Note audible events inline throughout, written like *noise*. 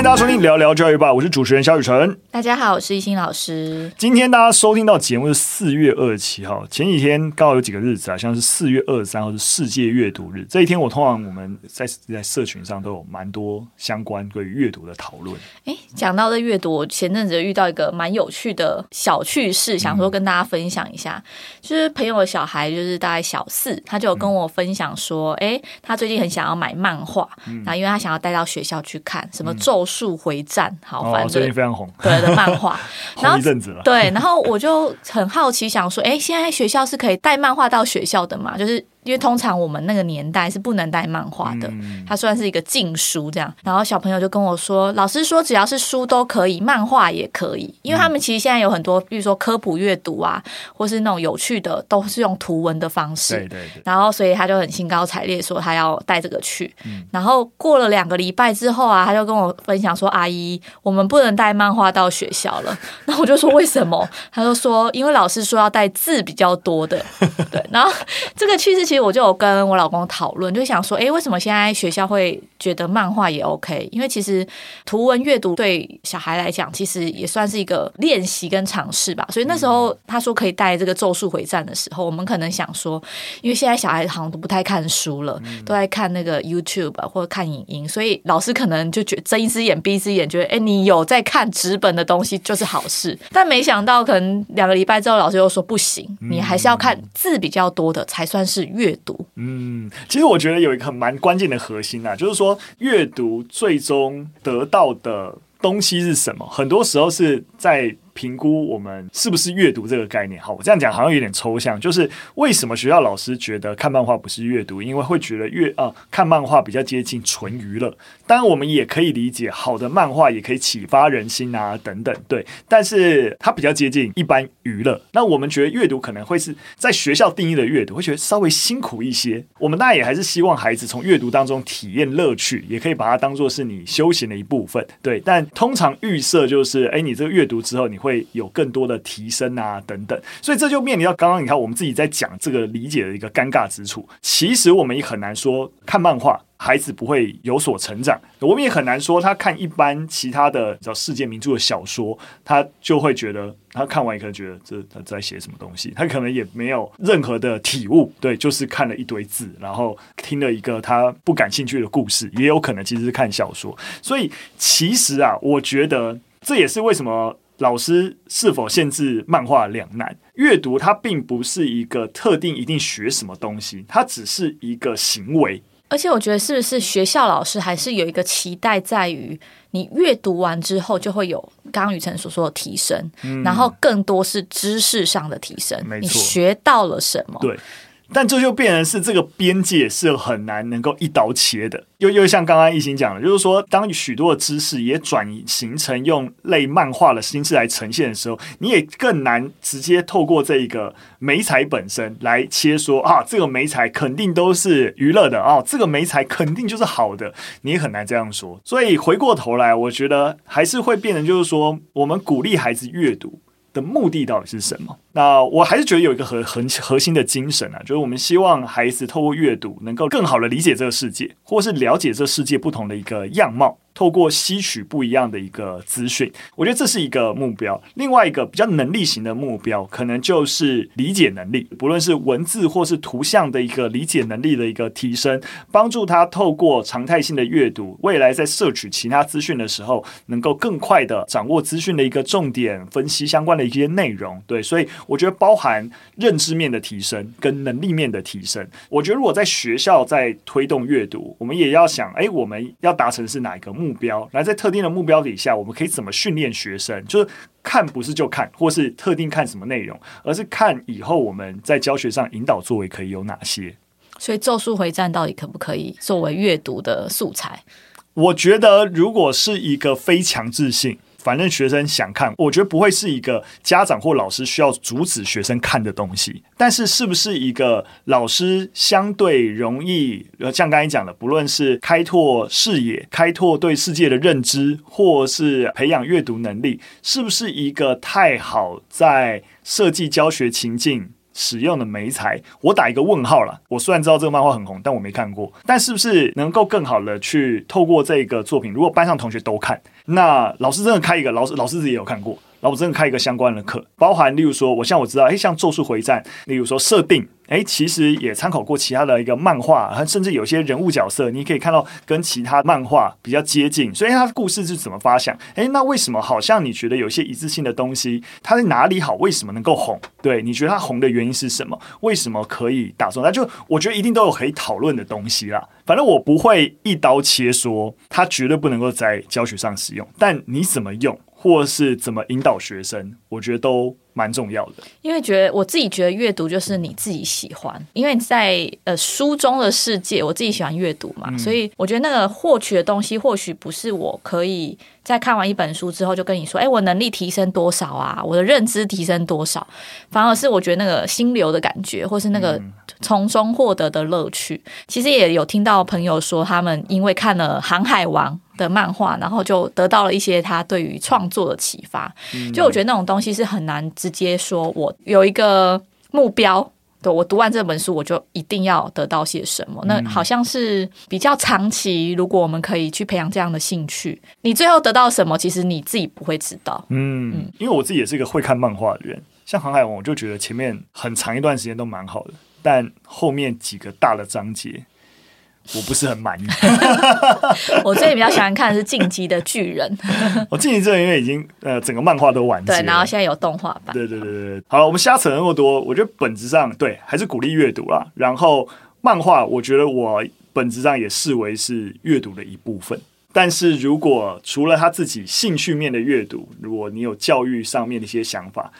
迎大家收听聊聊教育吧，我是主持人肖雨辰。大家好，我是一心老师。今天大家收听到节目是四月二十七号，前几天刚好有几个日子啊，像是四月二十三号是世界阅读日，这一天我通常我们在在社群上都有蛮多相关对于阅读的讨论。哎，讲到这阅读，我前阵子遇到一个蛮有趣的小趣事，想说跟大家分享一下。嗯、就是朋友的小孩，就是大概小四，他就有跟我分享说，哎、嗯，他最近很想要买漫画，然后因为他想要带到学校去看什么。咒速回战，好，反正最近非常红，对的漫画，红一阵子了。对，然后我就很好奇，想说，哎，现在学校是可以带漫画到学校的吗？就是。因为通常我们那个年代是不能带漫画的，它算是一个禁书这样。然后小朋友就跟我说，老师说只要是书都可以，漫画也可以，因为他们其实现在有很多，比如说科普阅读啊，或是那种有趣的，都是用图文的方式。对对对。然后所以他就很兴高采烈说他要带这个去。然后过了两个礼拜之后啊，他就跟我分享说，阿姨，我们不能带漫画到学校了。*laughs* 那我就说为什么？他就说因为老师说要带字比较多的。对。然后这个趋势。其实我就有跟我老公讨论，就想说，哎，为什么现在学校会觉得漫画也 OK？因为其实图文阅读对小孩来讲，其实也算是一个练习跟尝试吧。所以那时候他说可以带这个《咒术回战》的时候，我们可能想说，因为现在小孩好像都不太看书了，都在看那个 YouTube 或者看影音，所以老师可能就觉睁一只眼闭一只眼，觉得哎，你有在看纸本的东西就是好事。*laughs* 但没想到，可能两个礼拜之后，老师又说不行，你还是要看字比较多的才算是。阅阅读，嗯，其实我觉得有一个很蛮关键的核心啊，就是说阅读最终得到的东西是什么？很多时候是在。评估我们是不是阅读这个概念，好，我这样讲好像有点抽象。就是为什么学校老师觉得看漫画不是阅读？因为会觉得阅啊看漫画比较接近纯娱乐。当然，我们也可以理解，好的漫画也可以启发人心啊，等等。对，但是它比较接近一般娱乐。那我们觉得阅读可能会是在学校定义的阅读，会觉得稍微辛苦一些。我们当然也还是希望孩子从阅读当中体验乐趣，也可以把它当做是你休闲的一部分。对，但通常预设就是，哎，你这个阅读之后你会。会有更多的提升啊，等等，所以这就面临到刚刚你看我们自己在讲这个理解的一个尴尬之处。其实我们也很难说看漫画孩子不会有所成长，我们也很难说他看一般其他的叫世界名著的小说，他就会觉得他看完也可能觉得这他在写什么东西，他可能也没有任何的体悟，对，就是看了一堆字，然后听了一个他不感兴趣的故事，也有可能其实是看小说。所以其实啊，我觉得这也是为什么。老师是否限制漫画两难？阅读它并不是一个特定一定学什么东西，它只是一个行为。而且我觉得，是不是学校老师还是有一个期待，在于你阅读完之后就会有刚刚雨辰所说的提升，嗯，然后更多是知识上的提升。你学到了什么？对。但这就变成是这个边界是很难能够一刀切的，又又像刚刚一心讲的，就是说，当许多的知识也转型成用类漫画的形式来呈现的时候，你也更难直接透过这一个媒材本身来切说啊，这个媒材肯定都是娱乐的啊，这个媒材肯定就是好的，你也很难这样说。所以回过头来，我觉得还是会变成就是说，我们鼓励孩子阅读的目的到底是什么？那我还是觉得有一个核核核心的精神啊，就是我们希望孩子透过阅读，能够更好的理解这个世界，或是了解这世界不同的一个样貌。透过吸取不一样的一个资讯，我觉得这是一个目标。另外一个比较能力型的目标，可能就是理解能力，不论是文字或是图像的一个理解能力的一个提升，帮助他透过常态性的阅读，未来在摄取其他资讯的时候，能够更快的掌握资讯的一个重点，分析相关的一些内容。对，所以我觉得包含认知面的提升跟能力面的提升。我觉得如果在学校在推动阅读，我们也要想，哎，我们要达成是哪一个目标？来，在特定的目标底下，我们可以怎么训练学生？就是看不是就看，或是特定看什么内容，而是看以后我们在教学上引导作为可以有哪些。所以，《咒术回战》到底可不可以作为阅读的素材？我觉得，如果是一个非强制性。反正学生想看，我觉得不会是一个家长或老师需要阻止学生看的东西。但是，是不是一个老师相对容易，呃像刚才讲的，不论是开拓视野、开拓对世界的认知，或是培养阅读能力，是不是一个太好在设计教学情境使用的媒材，我打一个问号了。我虽然知道这个漫画很红，但我没看过。但是不是能够更好的去透过这个作品，如果班上同学都看，那老师真的开一个，老师老师自己也有看过。然后我真的开一个相关的课，包含例如说，我像我知道，诶，像《咒术回战》，例如说设定，诶，其实也参考过其他的一个漫画，甚至有些人物角色，你可以看到跟其他漫画比较接近，所以它的故事是怎么发想？诶，那为什么好像你觉得有些一致性的东西，它在哪里好？为什么能够红？对，你觉得它红的原因是什么？为什么可以打中？那就我觉得一定都有可以讨论的东西啦。反正我不会一刀切说它绝对不能够在教学上使用，但你怎么用？或是怎么引导学生，我觉得都蛮重要的。因为觉得我自己觉得阅读就是你自己喜欢，因为在呃书中的世界，我自己喜欢阅读嘛，嗯、所以我觉得那个获取的东西或许不是我可以在看完一本书之后就跟你说，哎，我能力提升多少啊，我的认知提升多少，反而是我觉得那个心流的感觉，或是那个从中获得的乐趣。嗯、其实也有听到朋友说，他们因为看了《航海王》的漫画，然后就得到了一些他对于创作的启发。嗯、就我觉得那种东西是很难直接说，我有一个目标，对，我读完这本书，我就一定要得到些什么。那好像是比较长期，如果我们可以去培养这样的兴趣，你最后得到什么，其实你自己不会知道。嗯，嗯，因为我自己也是一个会看漫画的人，像《航海王》，我就觉得前面很长一段时间都蛮好的，但后面几个大的章节。我不是很满意。*laughs* 我最近比较喜欢看的是《进击的巨人》。我 *laughs*《进击巨人》因为已经呃整个漫画都完结，对，然后现在有动画版。对对对对，好了，我们瞎扯那么多，我觉得本质上对还是鼓励阅读啦。然后漫画，我觉得我本质上也视为是阅读的一部分。但是如果除了他自己兴趣面的阅读，如果你有教育上面的一些想法，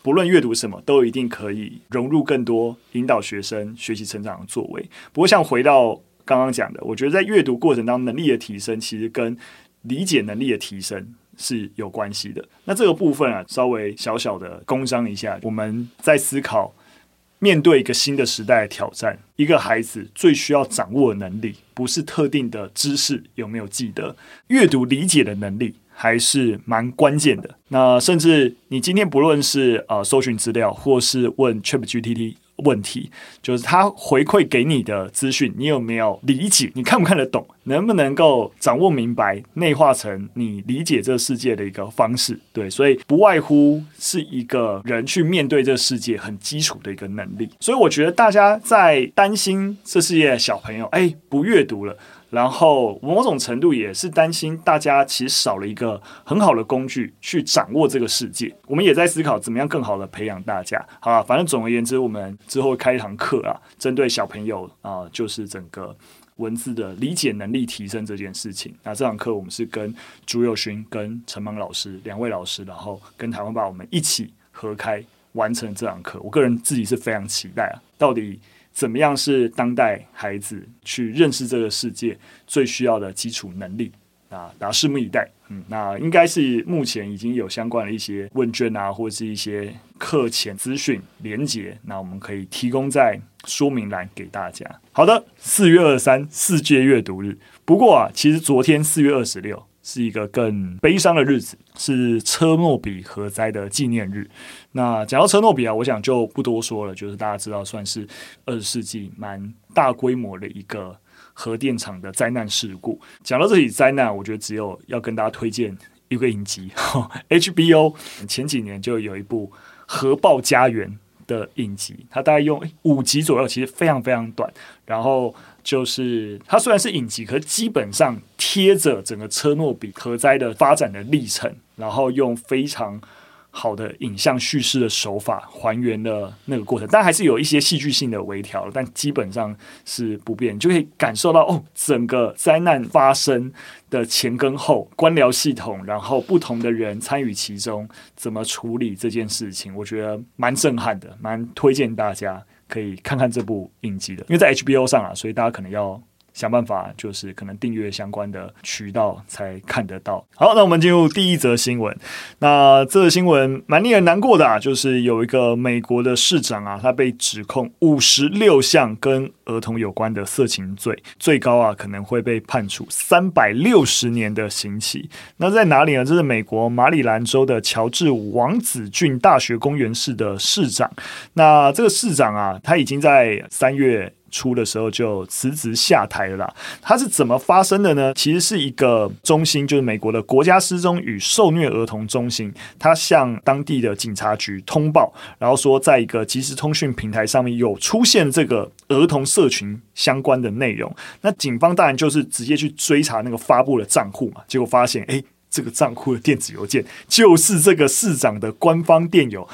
不论阅读什么，都一定可以融入更多引导学生学习成长的作为。不过像回到刚刚讲的，我觉得在阅读过程当中能力的提升，其实跟理解能力的提升是有关系的。那这个部分啊，稍微小小的工商一下，我们在思考面对一个新的时代的挑战，一个孩子最需要掌握的能力，不是特定的知识有没有记得，阅读理解的能力还是蛮关键的。那甚至你今天不论是呃搜寻资料，或是问 ChatGPT。问题就是他回馈给你的资讯，你有没有理解？你看不看得懂？能不能够掌握明白？内化成你理解这世界的一个方式？对，所以不外乎是一个人去面对这世界很基础的一个能力。所以我觉得大家在担心这世界的小朋友，哎，不阅读了。然后某种程度也是担心大家其实少了一个很好的工具去掌握这个世界。我们也在思考怎么样更好的培养大家。好了，反正总而言之，我们之后开一堂课啊，针对小朋友啊、就是整个文字的理解能力提升这件事情。那这堂课我们是跟朱宥勋跟陈芒老师两位老师，然后跟台湾爸我们一起合开完成这堂课。我个人自己是非常期待啊，到底。怎么样是当代孩子去认识这个世界最需要的基础能力啊？大家拭目以待。嗯，那应该是目前已经有相关的一些问卷啊，或者是一些课前资讯连结，那我们可以提供在说明栏给大家。好的，四月二三世界阅读日。不过啊，其实昨天四月二十六。是一个更悲伤的日子，是车诺比核灾的纪念日。那讲到车诺比啊，我想就不多说了，就是大家知道，算是二十世纪蛮大规模的一个核电厂的灾难事故。讲到这起灾难，我觉得只有要跟大家推荐一个影集，*laughs* HBO 前几年就有一部《核爆家园》的影集，它大概用五集左右，其实非常非常短，然后。就是它虽然是影集，可是基本上贴着整个车诺比核灾的发展的历程，然后用非常好的影像叙事的手法还原了那个过程，但还是有一些戏剧性的微调，但基本上是不变，就可以感受到哦，整个灾难发生的前跟后，官僚系统，然后不同的人参与其中，怎么处理这件事情，我觉得蛮震撼的，蛮推荐大家。可以看看这部影集的，因为在 HBO 上啊，所以大家可能要想办法，就是可能订阅相关的渠道才看得到。好，那我们进入第一则新闻。那这个新闻蛮令人难过的啊，就是有一个美国的市长啊，他被指控五十六项跟儿童有关的色情罪，最高啊可能会被判处三百六十年的刑期。那在哪里呢？这是美国马里兰州的乔治王子郡大学公园市的市长。那这个市长啊，他已经在三月初的时候就辞职下台了。他是怎么发生的呢？其实是一个中心，就是美国的国家失踪与受虐儿童中心，他向当地的警察局通报，然后说在一个即时通讯平台上面有出现这个儿童社群相关的内容。那警方当然就是直接去追查那个发布的账户嘛，结果发现，诶，这个账户的电子邮件就是这个市长的官方电邮，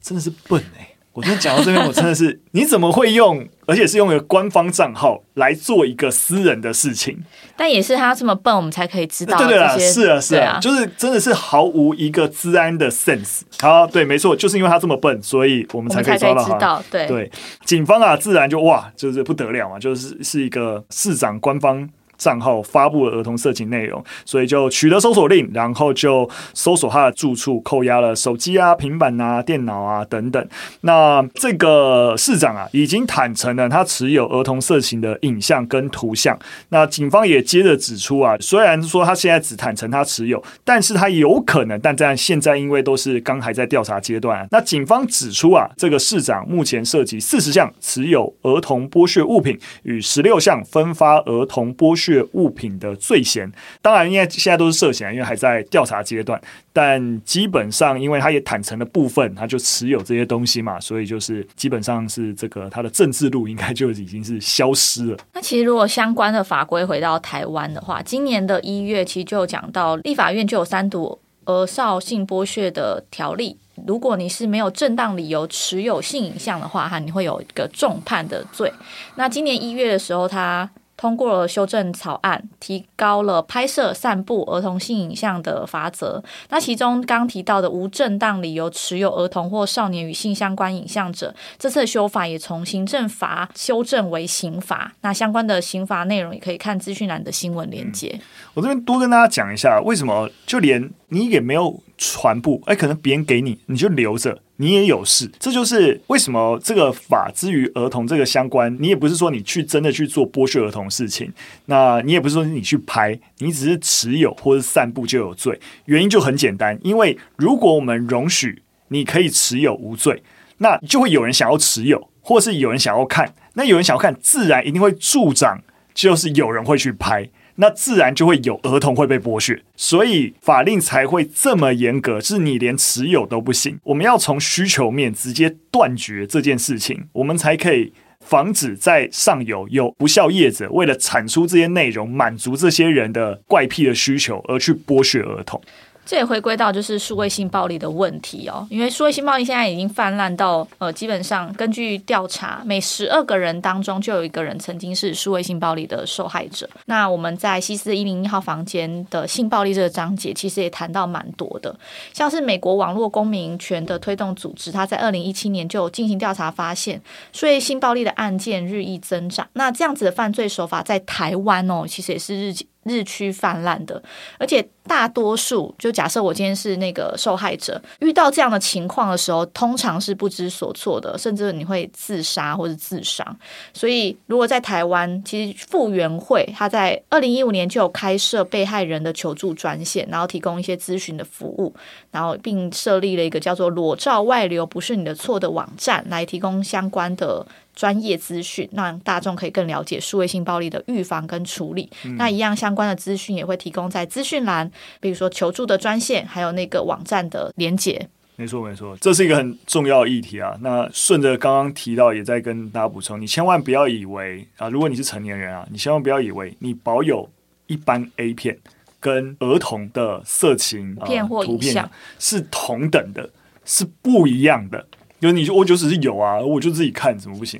真的是笨诶、我今天讲到这边，我真的是你怎么会用，而且是用一个官方账号来做一个私人的事情？但也是他这么笨，我们才可以知道。对对啦，是啊，是啊，就是真的是毫无一个治安的 sense。好，对，没错，就是因为他这么笨，所以我们才可以抓到他。对对，警方啊，自然就哇，就是不得了嘛，就是是一个市长官方。账号发布了儿童色情内容，所以就取得搜索令，然后就搜索他的住处，扣押了手机啊、平板啊、电脑啊等等。那这个市长啊，已经坦承了他持有儿童色情的影像跟图像。那警方也接着指出啊，虽然说他现在只坦承他持有，但是他有可能，但在现在因为都是刚还在调查阶段。那警方指出啊，这个市长目前涉及四十项持有儿童剥削物品与十六项分发儿童剥削物品的罪嫌，当然，因为现在都是涉嫌，因为还在调查阶段。但基本上，因为他也坦诚的部分，他就持有这些东西嘛，所以就是基本上是这个他的政治路应该就已经是消失了。那其实如果相关的法规回到台湾的话，今年的一月其实就讲到立法院就有三读呃少性剥削的条例，如果你是没有正当理由持有性影像的话，哈，你会有一个重判的罪。那今年一月的时候，他。通过了修正草案，提高了拍摄、散布儿童性影像的罚则。那其中刚提到的无正当理由持有儿童或少年与性相关影像者，这次修法也从行政法修正为刑法。那相关的刑法内容也可以看资讯栏的新闻连接。我这边多跟大家讲一下，为什么就连你也没有传播，哎，可能别人给你，你就留着。你也有事，这就是为什么这个法之于儿童这个相关，你也不是说你去真的去做剥削儿童事情，那你也不是说你去拍，你只是持有或是散布就有罪。原因就很简单，因为如果我们容许你可以持有无罪，那就会有人想要持有，或是有人想要看，那有人想要看，自然一定会助长，就是有人会去拍。那自然就会有儿童会被剥削，所以法令才会这么严格，是你连持有都不行。我们要从需求面直接断绝这件事情，我们才可以防止在上游有不孝业者为了产出这些内容，满足这些人的怪癖的需求而去剥削儿童。这也回归到就是数位性暴力的问题哦，因为数位性暴力现在已经泛滥到呃，基本上根据调查，每十二个人当中就有一个人曾经是数位性暴力的受害者。那我们在西斯一零一号房间的性暴力这个章节，其实也谈到蛮多的，像是美国网络公民权的推动组织，他在二零一七年就进行调查，发现数位性暴力的案件日益增长。那这样子的犯罪手法在台湾哦，其实也是日日趋泛滥的，而且大多数就假设我今天是那个受害者，遇到这样的情况的时候，通常是不知所措的，甚至你会自杀或者自伤。所以，如果在台湾，其实妇援会他在二零一五年就有开设被害人的求助专线，然后提供一些咨询的服务，然后并设立了一个叫做“裸照外流不是你的错”的网站，来提供相关的。专业资讯，让大众可以更了解数位性暴力的预防跟处理。嗯、那一样相关的资讯也会提供在资讯栏，比如说求助的专线，还有那个网站的连接。没错，没错，这是一个很重要的议题啊。那顺着刚刚提到，也在跟大家补充，你千万不要以为啊，如果你是成年人啊，你千万不要以为你保有一般 A 片跟儿童的色情片或图片是同等的，是不一样的。就你说我就只是有啊，我就自己看怎么不行？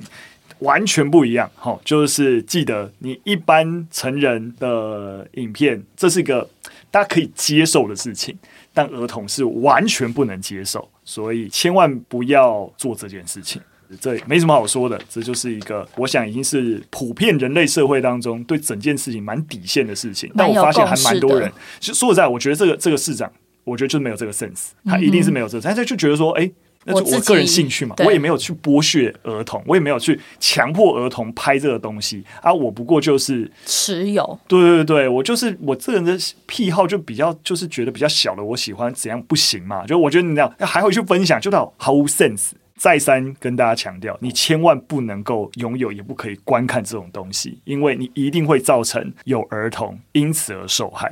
完全不一样。好，就是记得你一般成人的影片，这是一个大家可以接受的事情，但儿童是完全不能接受，所以千万不要做这件事情。这没什么好说的，这就是一个我想已经是普遍人类社会当中对整件事情蛮底线的事情。但我发现还蛮多人，就说实在，我觉得这个这个市长，我觉得就没有这个 sense，他一定是没有这个，但是就觉得说，哎。那就我个人兴趣嘛，我，我也没有去剥削儿童，我也没有去强迫儿童拍这个东西啊，我不过就是持有，对对对，我就是我这个人的癖好就比较就是觉得比较小的，我喜欢怎样不行嘛？就我觉得你这样还会去分享，就到毫无 sense。再三跟大家强调，你千万不能够拥有，也不可以观看这种东西，因为你一定会造成有儿童因此而受害。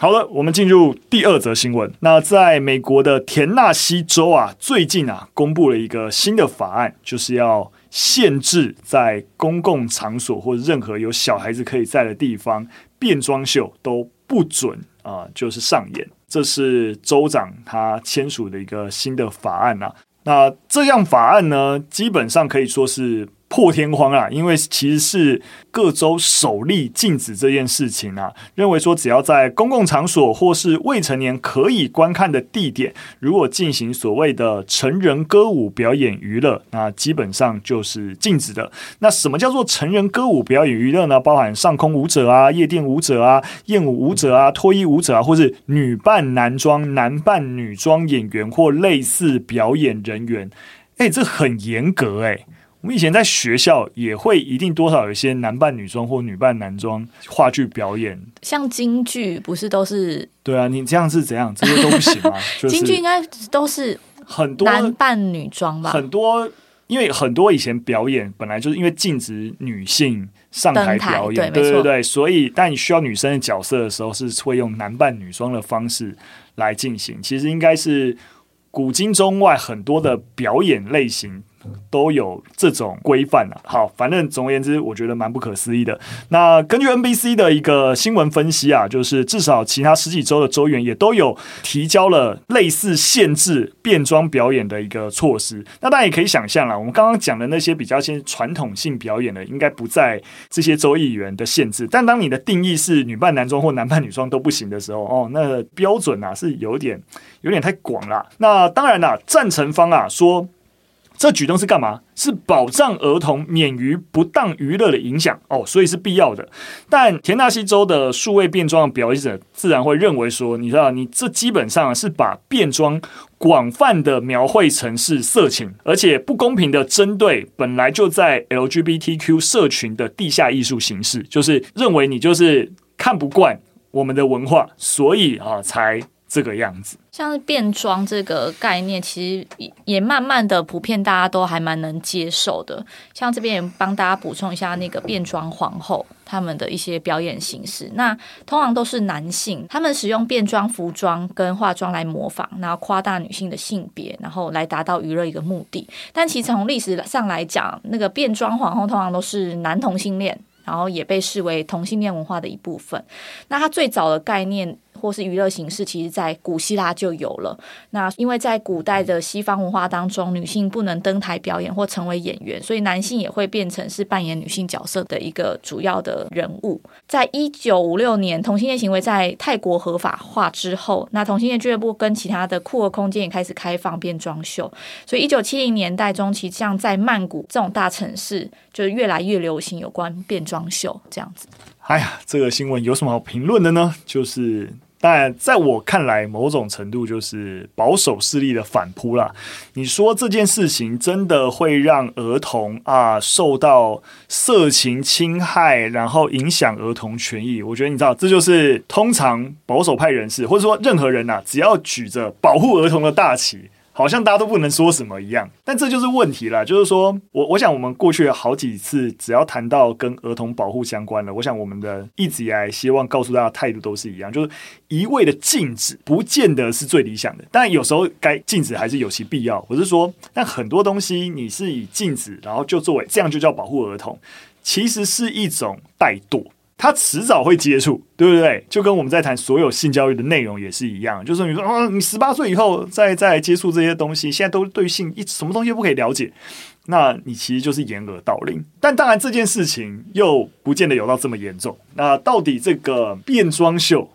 好了，我们进入第二则新闻。那在美国的田纳西州啊，最近啊，公布了一个新的法案，就是要限制在公共场所或任何有小孩子可以在的地方，变装秀都不准啊、就是上演。这是州长他签署的一个新的法案啊。那这样法案呢，基本上可以说是。破天荒啊！因为其实是各州首例禁止这件事情啊，认为说只要在公共场所或是未成年可以观看的地点，如果进行所谓的成人歌舞表演娱乐，那基本上就是禁止的。那什么叫做成人歌舞表演娱乐呢？包含上空舞者啊、夜店舞者啊、艳舞舞者啊、脱衣舞者啊，或是女扮男装、男扮女装演员或类似表演人员。诶，这很严格诶。我们以前在学校也会一定多少有一些男扮女装或女扮男装话剧表演，像京剧不是都是？对啊，你这样是怎样？这些都不行吗？*laughs* 就是、京剧应该都是很多男扮女装吧？很多，因为很多以前表演本来就是因为禁止女性上台表演，对对对，对，所以但你需要女生的角色的时候，是会用男扮女装的方式来进行。其实应该是古今中外很多的表演类型。都有这种规范了。好，反正总而言之，我觉得蛮不可思议的。那根据 NBC 的一个新闻分析啊，就是至少其他十几州的州员也都有提交了类似限制变装表演的一个措施。那大家也可以想象了，我们刚刚讲的那些比较先传统性表演的，应该不在这些州议员的限制。但当你的定义是女扮男装或男扮女装都不行的时候，哦，那标准啊是有点有点太广了。那当然了，赞成方啊说。这举动是干嘛？是保障儿童免于不当娱乐的影响哦，所以是必要的。但田纳西州的数位变装的表演者自然会认为说，你知道，你这基本上是把变装广泛的描绘成是色情，而且不公平的针对本来就在 LGBTQ 社群的地下艺术形式，就是认为你就是看不惯我们的文化，所以啊才。这个样子，像是变装这个概念，其实也慢慢的普遍，大家都还蛮能接受的。像这边也帮大家补充一下，那个变装皇后他们的一些表演形式，那通常都是男性，他们使用变装服装跟化妆来模仿，然后夸大女性的性别，然后来达到娱乐一个目的。但其实从历史上来讲，那个变装皇后通常都是男同性恋，然后也被视为同性恋文化的一部分。那它最早的概念。或是娱乐形式，其实在古希腊就有了。那因为在古代的西方文化当中，女性不能登台表演或成为演员，所以男性也会变成是扮演女性角色的一个主要的人物。在一九五六年，同性恋行为在泰国合法化之后，那同性恋俱乐部跟其他的酷儿空间也开始开放变装秀。所以一九七零年代中期，像在曼谷这种大城市，就越来越流行有关变装秀这样子。哎呀，这个新闻有什么好评论的呢？就是。但在我看来，某种程度就是保守势力的反扑啦。你说这件事情真的会让儿童啊受到色情侵害，然后影响儿童权益？我觉得你知道，这就是通常保守派人士或者说任何人呐、啊，只要举着保护儿童的大旗。好像大家都不能说什么一样，但这就是问题了。就是说我我想，我们过去好几次，只要谈到跟儿童保护相关的，我想我们的一直以来希望告诉大家态度都是一样，就是一味的禁止，不见得是最理想的。但有时候该禁止还是有其必要。我是说，但很多东西你是以禁止，然后就作为这样就叫保护儿童，其实是一种怠惰。他迟早会接触，对不对？就跟我们在谈所有性教育的内容也是一样，就是你说啊，你十八岁以后再再接触这些东西，现在都对性一什么东西不可以了解，那你其实就是掩耳盗铃。但当然这件事情又不见得有到这么严重。那到底这个变装秀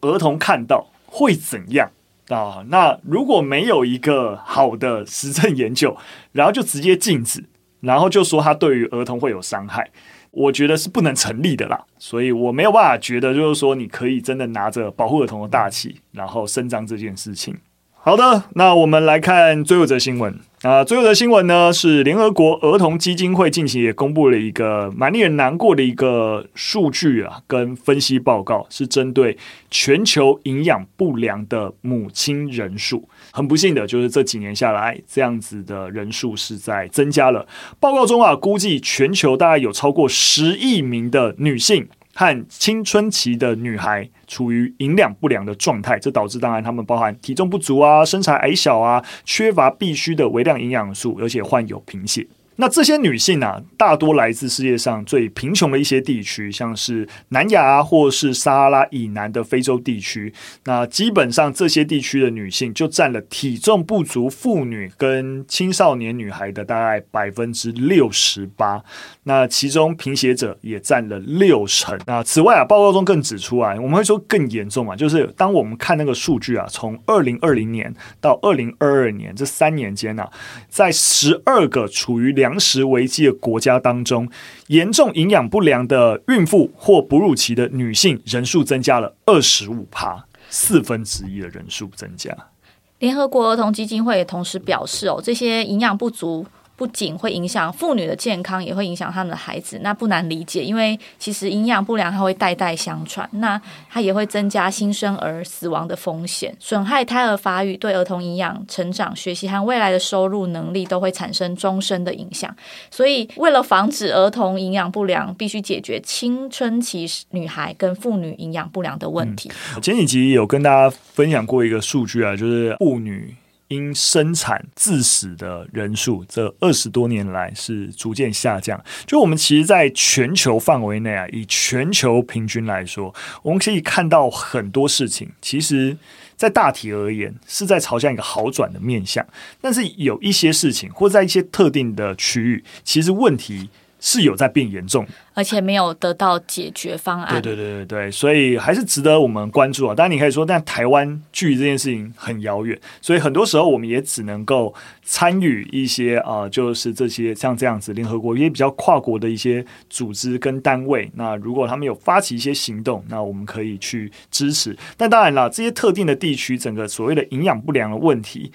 儿童看到会怎样？啊。那如果没有一个好的实证研究，然后就直接禁止，然后就说它对于儿童会有伤害，我觉得是不能成立的啦。所以我没有办法觉得，就是说你可以真的拿着保护儿童的大旗，然后伸张这件事情。好的，那我们来看最后一则新闻啊。最后的新闻呢，是联合国儿童基金会近期也公布了一个蛮令人难过的一个数据啊，跟分析报告，是针对全球营养不良的母亲人数。很不幸的就是这几年下来，这样子的人数是在增加了。报告中啊，估计全球大概有超过十亿名的女性。和青春期的女孩处于营养不良的状态，这导致当然她们包含体重不足啊、身材矮小啊、缺乏必需的微量营养素，而且患有贫血。那这些女性啊，大多来自世界上最贫穷的一些地区，像是南亚或是撒哈拉以南的非洲地区。那基本上这些地区的女性就占了体重不足妇女跟青少年女孩的大概百分之六十八。那其中贫血者也占了六成。那此外啊，报告中更指出啊，我们会说更严重啊，就是当我们看那个数据啊，从二零二零年到二零二二年这三年间呢、在十二个处于两粮食危机的国家当中，严重营养不良的孕妇或哺乳期的女性人数增加了二十五趴，四分之一的人数增加。联合国儿童基金会也同时表示，哦，这些营养不足。不仅会影响妇女的健康，也会影响他们的孩子。那不难理解，因为其实营养不良它会代代相传，那它也会增加新生儿死亡的风险，损害胎儿发育，对儿童营养、成长、学习和未来的收入能力都会产生终身的影响。所以，为了防止儿童营养不良，必须解决青春期女孩跟妇女营养不良的问题。前几集有跟大家分享过一个数据啊，就是妇女。因生产致死的人数，这二十多年来是逐渐下降。就我们其实在全球范围内啊，以全球平均来说，我们可以看到很多事情，其实在大体而言是在朝向一个好转的面向。但是有一些事情，或在一些特定的区域，其实问题。是有在变严重，而且没有得到解决方案。对对对对对，所以还是值得我们关注啊。当然，你可以说，但台湾距离这件事情很遥远，所以很多时候我们也只能够参与一些啊、呃，就是这些像这样子联合国一些比较跨国的一些组织跟单位。那如果他们有发起一些行动，那我们可以去支持。但当然了，这些特定的地区，整个所谓的营养不良的问题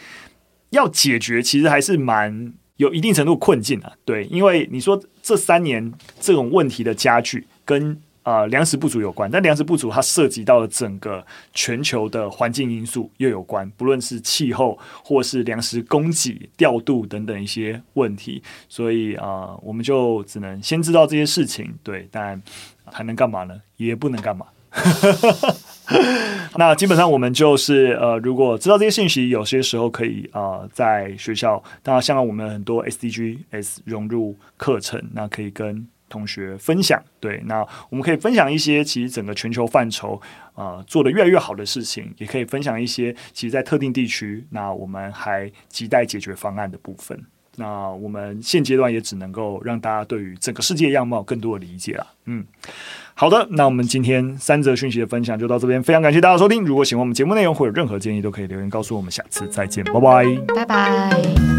要解决，其实还是蛮。有一定程度困境啊，对，因为你说这三年这种问题的加剧跟啊、粮食不足有关，但粮食不足它涉及到了整个全球的环境因素又有关，不论是气候或是粮食供给调度等等一些问题，所以啊、我们就只能先知道这些事情，对，但还能干嘛呢？也不能干嘛。*laughs* *laughs* 那基本上我们就是呃，如果知道这些信息，有些时候可以啊、呃，在学校，当然像我们很多 SDGs 融入课程，那可以跟同学分享。对，那我们可以分享一些其实整个全球范畴啊、呃、做得越来越好的事情，也可以分享一些其实在特定地区，那我们还亟待解决方案的部分。那我们现阶段也只能够让大家对于整个世界样貌更多的理解了。嗯。好的，那我们今天三则讯息的分享就到这边，非常感谢大家收听。如果喜欢我们节目内容，或有任何建议，都可以留言告诉我们。下次再见，拜拜，拜拜。